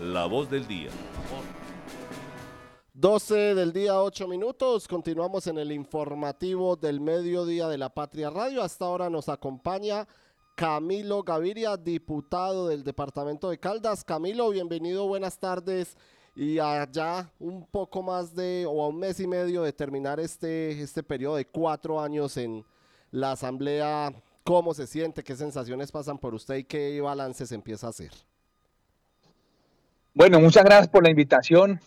la voz del día. 12 del día, 8 minutos. Continuamos en el informativo del mediodía de la Patria Radio. Hasta ahora nos acompaña Camilo Gaviria, diputado del departamento de Caldas. Camilo, bienvenido, buenas tardes. Y allá un poco más de, o a un mes y medio de terminar este, este periodo de cuatro años en la Asamblea, ¿cómo se siente? ¿Qué sensaciones pasan por usted y qué balance se empieza a hacer? Bueno, muchas gracias por la invitación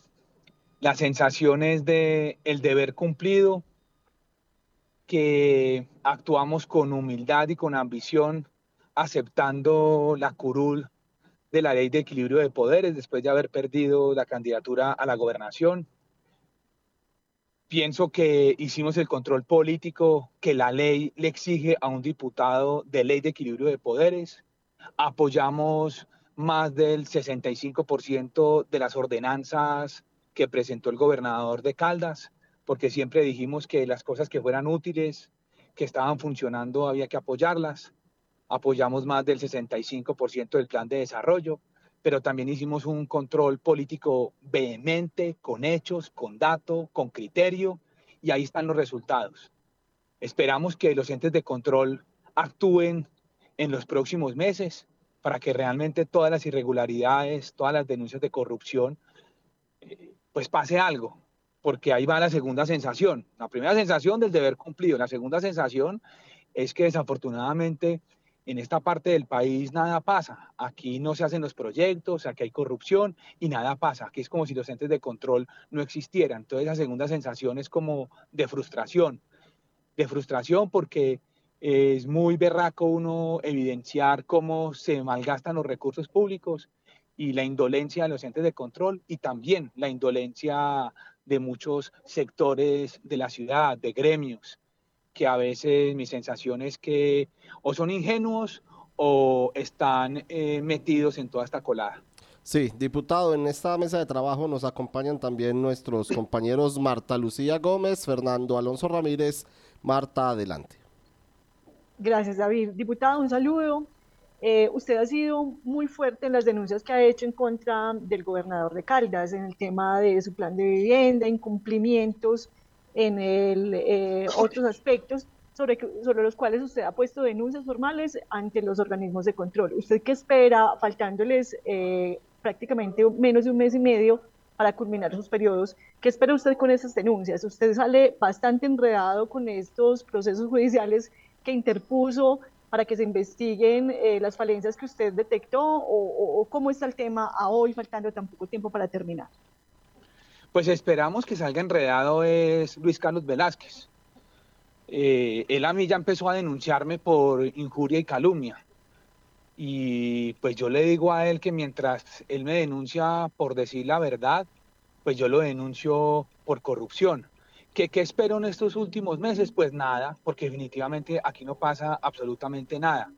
las sensaciones de el deber cumplido, que actuamos con humildad y con ambición, aceptando la curul de la ley de equilibrio de poderes después de haber perdido la candidatura a la gobernación. Pienso que hicimos el control político que la ley le exige a un diputado de ley de equilibrio de poderes. Apoyamos más del 65% de las ordenanzas que presentó el gobernador de Caldas, porque siempre dijimos que las cosas que fueran útiles, que estaban funcionando, había que apoyarlas. Apoyamos más del 65% del plan de desarrollo, pero también hicimos un control político vehemente, con hechos, con datos, con criterio, y ahí están los resultados. Esperamos que los entes de control actúen en los próximos meses para que realmente todas las irregularidades, todas las denuncias de corrupción eh, pues pase algo, porque ahí va la segunda sensación. La primera sensación del deber cumplido, la segunda sensación es que desafortunadamente en esta parte del país nada pasa. Aquí no se hacen los proyectos, aquí hay corrupción y nada pasa. Aquí es como si los entes de control no existieran. Entonces la segunda sensación es como de frustración. De frustración porque es muy berraco uno evidenciar cómo se malgastan los recursos públicos y la indolencia de los entes de control y también la indolencia de muchos sectores de la ciudad, de gremios, que a veces mi sensación es que o son ingenuos o están eh, metidos en toda esta colada. Sí, diputado, en esta mesa de trabajo nos acompañan también nuestros compañeros Marta Lucía Gómez, Fernando Alonso Ramírez. Marta, adelante. Gracias, David. Diputado, un saludo. Eh, usted ha sido muy fuerte en las denuncias que ha hecho en contra del gobernador de Caldas en el tema de su plan de vivienda, incumplimientos en el, eh, otros aspectos sobre, sobre los cuales usted ha puesto denuncias formales ante los organismos de control. ¿Usted qué espera, faltándoles eh, prácticamente menos de un mes y medio para culminar sus periodos? ¿Qué espera usted con esas denuncias? Usted sale bastante enredado con estos procesos judiciales que interpuso para que se investiguen eh, las falencias que usted detectó o, cómo está el tema a hoy, faltando tan poco tiempo para terminar? Pues esperamos que salga enredado es Luis Carlos Velázquez. Eh, él a mí ya empezó a denunciarme por injuria y calumnia. Y pues yo le digo a él que mientras él me denuncia por decir la verdad, pues yo lo denuncio por corrupción. ¿Qué, espero en estos últimos meses? Pues nada, porque definitivamente aquí no pasa absolutamente nada.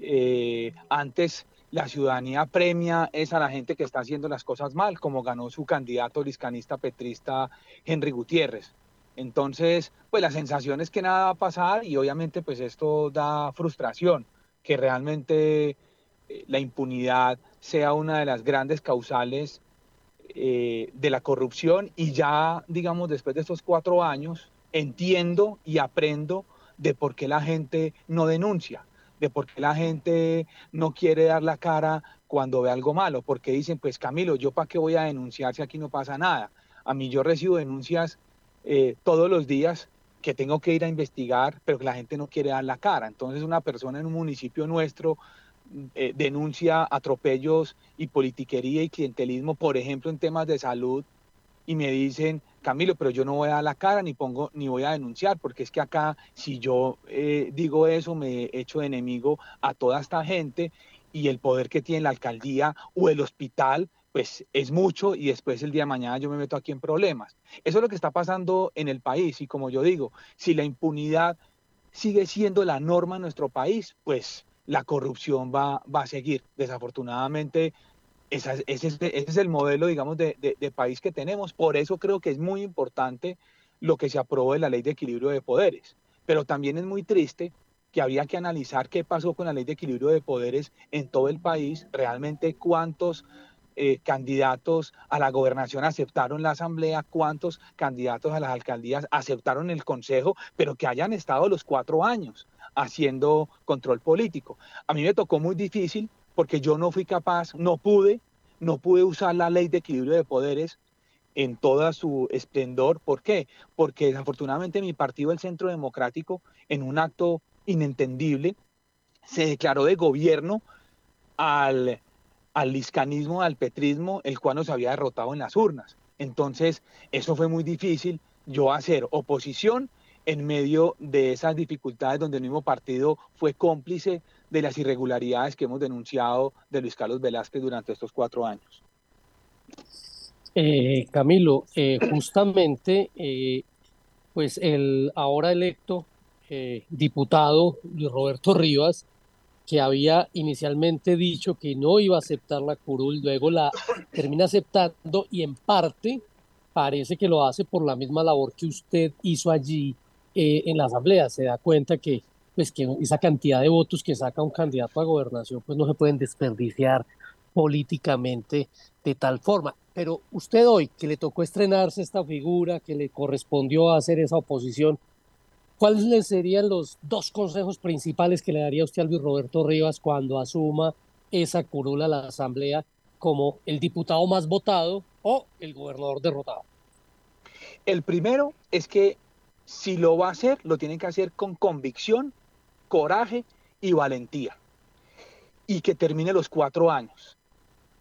Eh, antes la ciudadanía premia es a la gente que está haciendo las cosas mal, como ganó su candidato liscanista petrista Henry Gutiérrez. Entonces, pues la sensación es que nada va a pasar y obviamente pues esto da frustración, que realmente eh, la impunidad sea una de las grandes causales eh, de la corrupción y ya, digamos, después de estos cuatro años, entiendo y aprendo de por qué la gente no denuncia, de por qué la gente no quiere dar la cara cuando ve algo malo, porque dicen, pues Camilo, ¿yo para qué voy a denunciar si aquí no pasa nada? A mí yo recibo denuncias eh, todos los días que tengo que ir a investigar, pero que la gente no quiere dar la cara. Entonces una persona en un municipio nuestro eh, denuncia atropellos y politiquería y clientelismo, por ejemplo, en temas de salud, y me dicen, Camilo, pero yo no voy a dar la cara ni pongo ni voy a denunciar, porque es que acá si yo eh, digo eso me echo de enemigo a toda esta gente y el poder que tiene la alcaldía o el hospital, pues es mucho y después el día de mañana yo me meto aquí en problemas. Eso es lo que está pasando en el país y como yo digo, si la impunidad sigue siendo la norma en nuestro país, pues la corrupción va, va a seguir. Desafortunadamente, ese, es el modelo, digamos, de, país que tenemos. Por eso creo que es muy importante lo que se aprobó de la ley de equilibrio de poderes. Pero también es muy triste que había que analizar qué pasó con la ley de equilibrio de poderes en todo el país, realmente cuántos eh, candidatos a la gobernación aceptaron la asamblea, cuántos candidatos a las alcaldías aceptaron el consejo, pero que hayan estado los cuatro años haciendo control político. A mí me tocó muy difícil porque yo no fui capaz, no pude, no pude usar la ley de equilibrio de poderes en toda su esplendor. ¿Por qué? Porque desafortunadamente mi partido, el Centro Democrático, en un acto inentendible, se declaró de gobierno al, al al petrismo, el cual nos había derrotado en las urnas. Entonces, eso fue muy difícil, yo hacer oposición en medio de esas dificultades donde el mismo partido fue cómplice de las irregularidades que hemos denunciado de Luis Carlos Velázquez durante estos cuatro años. Eh, Camilo, eh, justamente, eh, pues el ahora electo diputado Luis Roberto Rivas, que había inicialmente dicho que no iba a aceptar la curul, luego la termina aceptando y en parte parece que lo hace por la misma labor que usted hizo allí en la asamblea. Se da cuenta que, pues, que esa cantidad de votos que saca un candidato a gobernación pues no se pueden desperdiciar políticamente de tal forma. Pero usted hoy, que le tocó estrenarse esta figura, que le correspondió hacer esa oposición, ¿cuáles serían los dos consejos principales que le daría usted a Luis Roberto Rivas cuando asuma esa curula a la Asamblea como el diputado más votado o el gobernador derrotado? El primero es que si lo va a hacer, lo tiene que hacer con convicción, coraje y valentía. Y que termine los cuatro años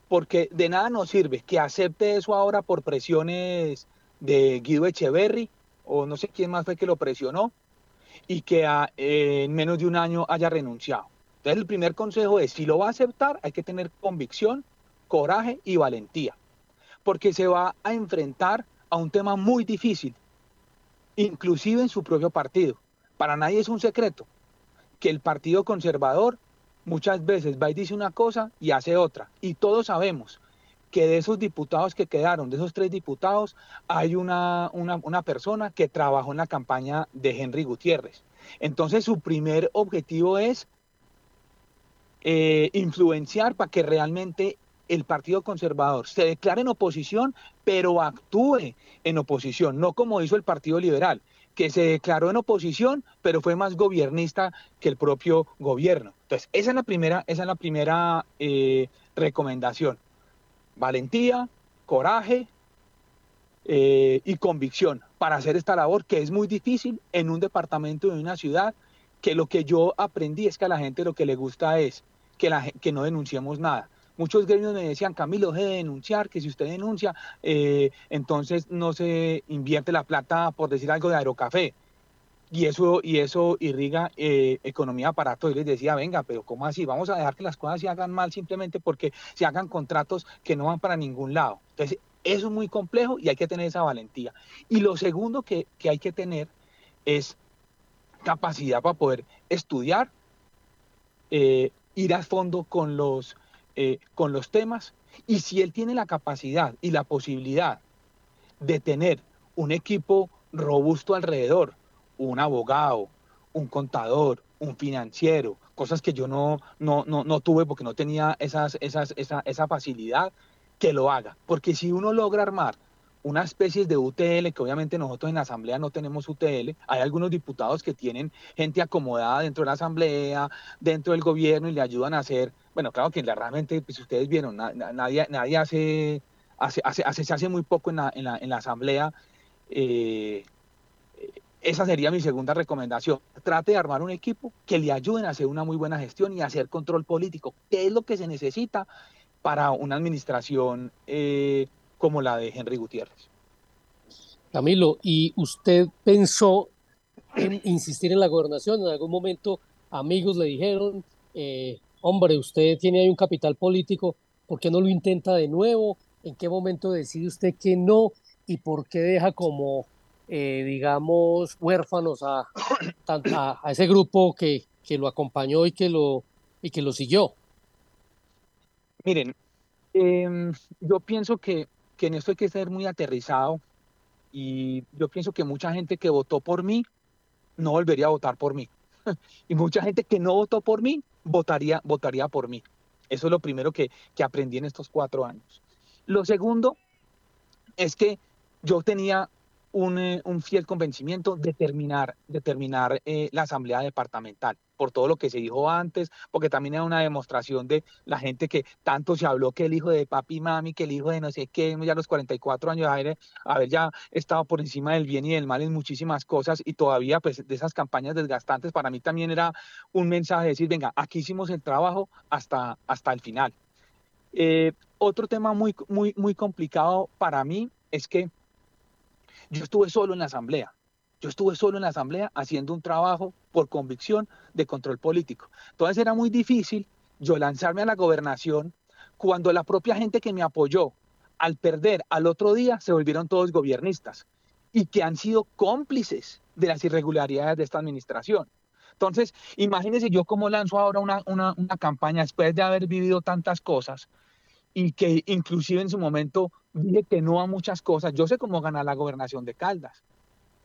porque de nada nos sirve que acepte eso ahora por presiones de Guido Echeverry, o no sé quién más fue que lo presionó, y que en menos de un año haya renunciado. Entonces el primer consejo es, si lo va a aceptar, hay que tener convicción, coraje y valentía, porque se va a enfrentar a un tema muy difícil, inclusive en su propio partido. Para nadie es un secreto que el Partido Conservador muchas veces va y dice una cosa y hace otra. Y todos sabemos que de esos diputados que quedaron, de esos tres diputados, hay una, una, persona que trabajó en la campaña de Henry Gutiérrez. Entonces su primer objetivo es eh, influenciar para que realmente el Partido Conservador se declare en oposición, pero actúe en oposición, no como hizo el Partido Liberal, que se declaró en oposición, pero fue más gobernista que el propio gobierno. Entonces, esa es la primera, esa es la primera eh, recomendación. Valentía, coraje eh, y convicción para hacer esta labor que es muy difícil en un departamento de una ciudad, que lo que yo aprendí es que a la gente lo que le gusta es que, la, que no denunciemos nada. Muchos gremios me decían, Camilo, deje de denunciar, que si usted denuncia, eh, entonces no se invierte la plata, por decir algo, de Aerocafé. Y eso, y eso irriga eh, economía para todos. Y les decía, venga, pero ¿cómo así? Vamos a dejar que las cosas se hagan mal simplemente porque se hagan contratos que no van para ningún lado. Entonces, eso es muy complejo y hay que tener esa valentía. Y lo segundo que, que hay que tener es capacidad para poder estudiar, eh, ir a fondo con los eh, con los temas y si él tiene la capacidad y la posibilidad de tener un equipo robusto alrededor, un abogado, un contador, un financiero, cosas que yo no, no, no, no tuve porque no tenía esas, esas, esa, esa facilidad, que lo haga. Porque si uno logra armar una especie de UTL, que obviamente nosotros en la Asamblea no tenemos UTL, hay algunos diputados que tienen gente acomodada dentro de la Asamblea, dentro del gobierno y le ayudan a hacer bueno, claro que realmente, pues ustedes vieron, nadie, nadie hace, hace, hace, se hace muy poco en la, en la, en la asamblea. Eh, esa sería mi segunda recomendación. Trate de armar un equipo que le ayuden a hacer una muy buena gestión y a hacer control político, ¿Qué es lo que se necesita para una administración eh, como la de Henry Gutiérrez. Camilo, ¿y usted pensó en insistir en la gobernación? En algún momento amigos le dijeron, eh, hombre, usted tiene ahí un capital político, ¿por qué no lo intenta de nuevo? ¿En qué momento decide usted que no? ¿Y por qué deja como, eh, digamos, huérfanos a, a, ese grupo que, que, lo acompañó y que lo, y que lo siguió? Miren, em, yo pienso que, que en esto hay que ser muy aterrizado y yo pienso que mucha gente que votó por mí no volvería a votar por mí. y mucha gente que no votó por mí votaría, votaría por mí. Eso es lo primero que, aprendí en estos cuatro años. Lo segundo es que yo tenía un, eh, un fiel convencimiento de terminar, de terminar eh, la asamblea departamental, por todo lo que se dijo antes, porque también era una demostración de la gente que tanto se habló que el hijo de papi y mami, que el hijo de no sé qué, ya a los 44 años, haber, haber ya estado por encima del bien y del mal en muchísimas cosas y todavía pues de esas campañas desgastantes, para mí también era un mensaje de decir, venga, aquí hicimos el trabajo hasta, hasta el final. Eh, otro tema muy, muy, muy complicado para mí es que yo estuve solo en la asamblea. Yo estuve solo en la asamblea haciendo un trabajo por convicción de control político. Entonces era muy difícil yo lanzarme a la gobernación cuando la propia gente que me apoyó al perder al otro día se volvieron todos gobiernistas y que han sido cómplices de las irregularidades de esta administración. Entonces, imagínense yo cómo lanzo ahora una, una, campaña después de haber vivido tantas cosas y que inclusive en su momento dije que no a muchas cosas. Yo sé cómo ganar la gobernación de Caldas,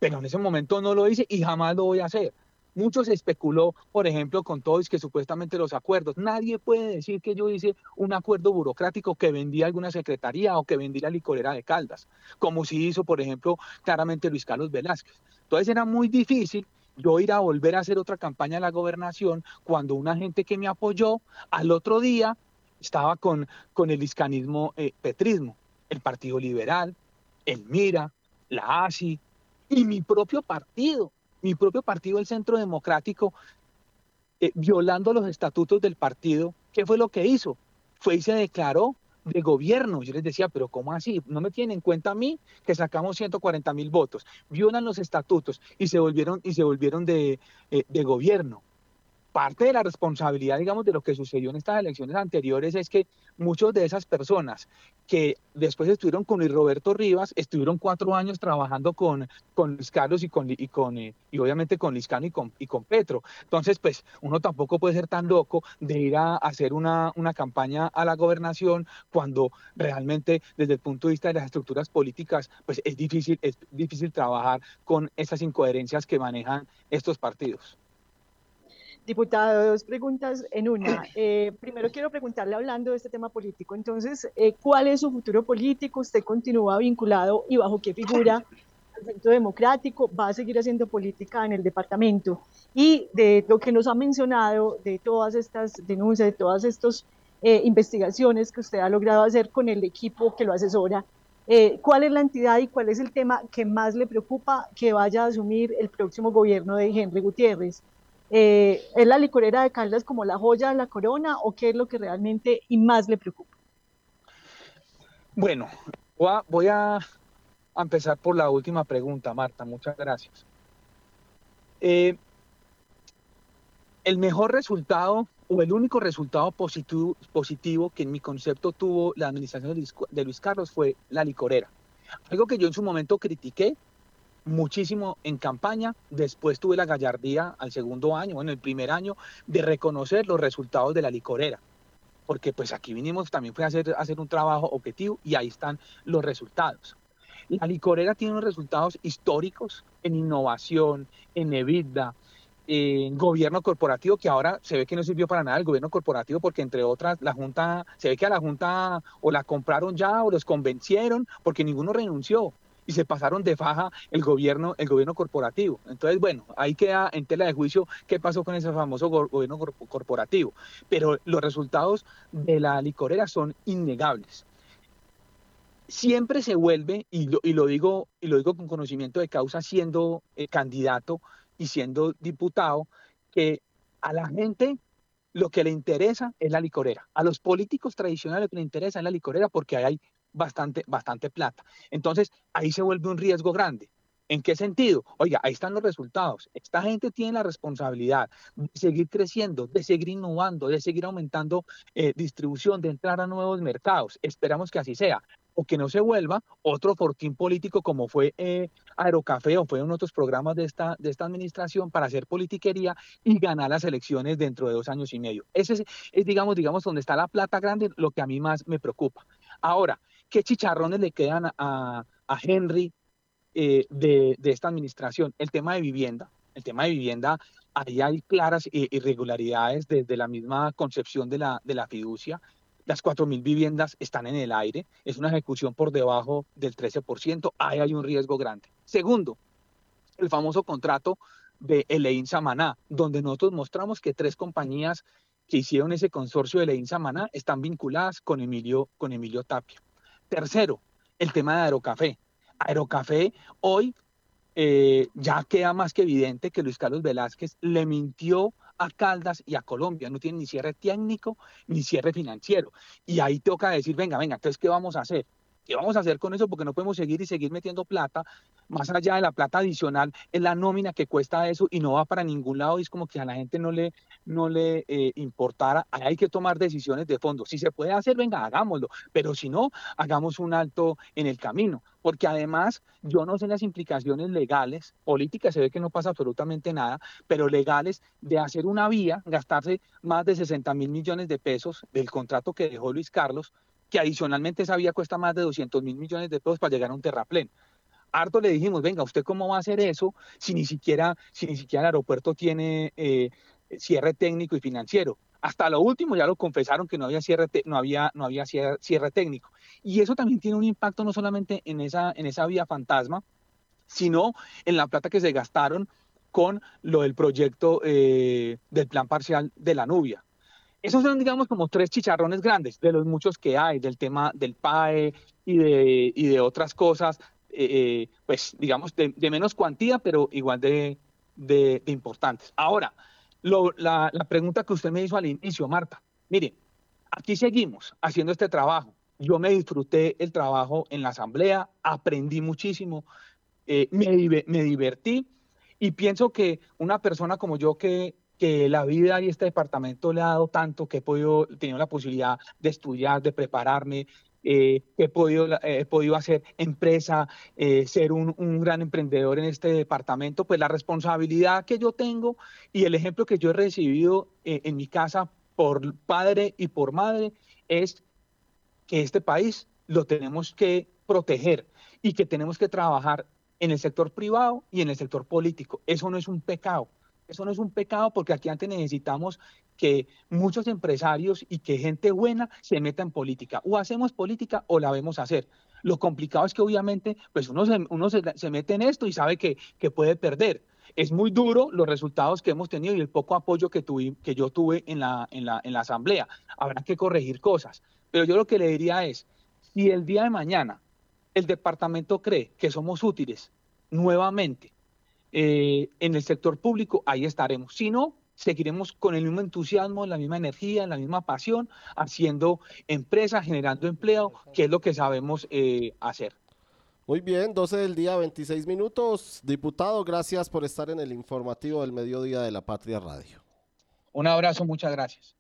pero en ese momento no lo hice y jamás lo voy a hacer. Mucho se especuló, por ejemplo, con todos que supuestamente los acuerdos. Nadie puede decir que yo hice un acuerdo burocrático que vendía alguna secretaría o que vendí la licorera de Caldas, como si hizo, por ejemplo, claramente Luis Carlos Velázquez. Entonces era muy difícil yo ir a volver a hacer otra campaña de la gobernación cuando una gente que me apoyó al otro día estaba con, con el hiscanismo eh, petrismo, el Partido Liberal, el MIRA, la ASI y mi propio partido, mi propio partido, el Centro Democrático, eh, violando los estatutos del partido. ¿Qué fue lo que hizo? Fue y se declaró de gobierno. Yo les decía, pero ¿cómo así? No me tienen en cuenta a mí que sacamos 140 mil votos, violan los estatutos y se volvieron, y se volvieron de, eh, de gobierno parte de la responsabilidad, digamos, de lo que sucedió en estas elecciones anteriores es que muchas de esas personas que después estuvieron con Luis Roberto Rivas, estuvieron cuatro años trabajando con, con Luis Carlos y, con, y, con, eh, y obviamente con Liscano y con, y con Petro. Entonces, pues uno tampoco puede ser tan loco de ir a hacer una, una campaña a la gobernación cuando realmente desde el punto de vista de las estructuras políticas, pues es difícil, es difícil trabajar con esas incoherencias que manejan estos partidos. Diputado, dos preguntas en una. Eh, primero quiero preguntarle hablando de este tema político. Entonces, eh, ¿cuál es su futuro político? ¿Usted continúa vinculado y bajo qué figura al Centro Democrático? ¿Va a seguir haciendo política en el departamento? Y de lo que nos ha mencionado, de todas estas denuncias, de todas estas eh, investigaciones que usted ha logrado hacer con el equipo que lo asesora, ¿cuál es la entidad y cuál es el tema que más le preocupa que vaya a asumir el próximo gobierno de Henry Gutiérrez? Eh, ¿Es la licorera de Caldas como la joya de la corona o qué es lo que realmente y más le preocupa? Bueno, voy a, empezar por la última pregunta, Marta. Muchas gracias. Eh, el mejor resultado o el único resultado positivo, positivo que en mi concepto tuvo la administración de Luis Carlos fue la licorera. Algo que yo en su momento critiqué muchísimo en campaña. Después tuve la gallardía al segundo año, en el primer año, de reconocer los resultados de la licorera. Porque pues aquí vinimos también fue a hacer, hacer un trabajo objetivo y ahí están los resultados. La licorera tiene unos resultados históricos en innovación, en EBITDA, en gobierno corporativo, que ahora se ve que no sirvió para nada el gobierno corporativo, porque entre otras, la Junta, se ve que a la Junta o la compraron ya o los convencieron, porque ninguno renunció y se pasaron de faja el gobierno, el gobierno corporativo. Entonces, bueno, ahí queda en tela de juicio qué pasó con ese famoso gobierno corporativo. Pero los resultados de la licorera son innegables. Siempre se vuelve, y lo, y lo digo, y lo digo con conocimiento de causa, siendo eh, candidato y siendo diputado, que a la gente lo que le interesa es la licorera. A los políticos tradicionales lo que le interesa es la licorera porque hay bastante, bastante plata. Entonces, ahí se vuelve un riesgo grande. ¿En qué sentido? Oiga, ahí están los resultados. Esta gente tiene la responsabilidad de seguir creciendo, de seguir innovando, de seguir aumentando eh, distribución, de entrar a nuevos mercados. Esperamos que así sea. O que no se vuelva otro fortín político como fue eh, o fue en otros programas de esta, de esta administración para hacer politiquería y ganar las elecciones dentro de dos años y medio. Ese es, es digamos, digamos, donde está la plata grande, lo que a mí más me preocupa. Ahora, ¿Qué chicharrones le quedan a, Henry eh, de, esta administración? El tema de vivienda. El tema de vivienda, ahí hay claras irregularidades desde la misma concepción de la, fiducia. las 4.000 viviendas están en el aire, es una ejecución por debajo del 13%, ahí hay un riesgo grande. Segundo, el famoso contrato de Elein Samaná, donde nosotros mostramos que tres compañías que hicieron ese consorcio de Elein Samaná están vinculadas con Emilio Tapia. Tercero, el tema de Aerocafé. Aerocafé hoy eh, ya queda más que evidente que Luis Carlos Velázquez le mintió a Caldas y a Colombia. No tiene ni cierre técnico ni cierre financiero. Y ahí toca decir, venga, venga, entonces, ¿qué vamos a hacer? ¿Qué vamos a hacer con eso? Porque no podemos seguir y seguir metiendo plata. Más allá de la plata adicional, es la nómina que cuesta eso y no va para ningún lado. Y es como que a la gente no le, no le eh, importara. Hay que tomar decisiones de fondo. Si se puede hacer, venga, hagámoslo. Pero si no, hagamos un alto en el camino. Porque además, yo no sé las implicaciones legales, políticas, se ve que no pasa absolutamente nada, pero legales de hacer una vía, gastarse más de 60 mil millones de pesos del contrato que dejó Luis Carlos que adicionalmente esa vía cuesta más de 200 mil millones de pesos para llegar a un terraplén. Harto le dijimos, venga, ¿usted cómo va a hacer eso si ni siquiera, si ni siquiera el aeropuerto tiene eh, cierre técnico y financiero? Hasta lo último ya lo confesaron que no había cierre, no había, no había cierre, técnico. Y eso también tiene un impacto no solamente en esa, en esa vía fantasma, sino en la plata que se gastaron con lo del proyecto eh, del plan parcial de la Nubia. Esos son, digamos, como tres chicharrones grandes de los muchos que hay, del tema del PAE y de, y de otras cosas, eh, eh, pues, digamos, de, menos cuantía, pero igual de, de importantes. Ahora, la, la pregunta que usted me hizo al inicio, Marta, mire, aquí seguimos haciendo este trabajo. Yo me disfruté el trabajo en la asamblea, aprendí muchísimo, eh, me, me, divertí y pienso que una persona como yo que que la vida y este departamento le ha dado tanto, que he podido, tenido la posibilidad de estudiar, de prepararme, eh, he podido, he podido hacer empresa, eh, ser un, un, gran emprendedor en este departamento, pues la responsabilidad que yo tengo y el ejemplo que yo he recibido eh, en mi casa por padre y por madre es que este país lo tenemos que proteger y que tenemos que trabajar en el sector privado y en el sector político. Eso no es un pecado. Eso no es un pecado porque aquí antes necesitamos que muchos empresarios y que gente buena se meta en política. O hacemos política o la vemos hacer. Lo complicado es que obviamente pues uno se, uno se, mete en esto y sabe que, que, puede perder. Es muy duro los resultados que hemos tenido y el poco apoyo que, tuve, que yo tuve en la, en, la, en la asamblea. Habrá que corregir cosas. Pero yo lo que le diría es, si el día de mañana el departamento cree que somos útiles nuevamente eh, en el sector público, ahí estaremos. Si no, seguiremos con el mismo entusiasmo, la misma energía, la misma pasión, haciendo empresa, generando empleo, que es lo que sabemos eh, hacer. Muy bien, 12 del día, 26 minutos. Diputado, gracias por estar en el informativo del mediodía de la Patria Radio. Un abrazo, muchas gracias.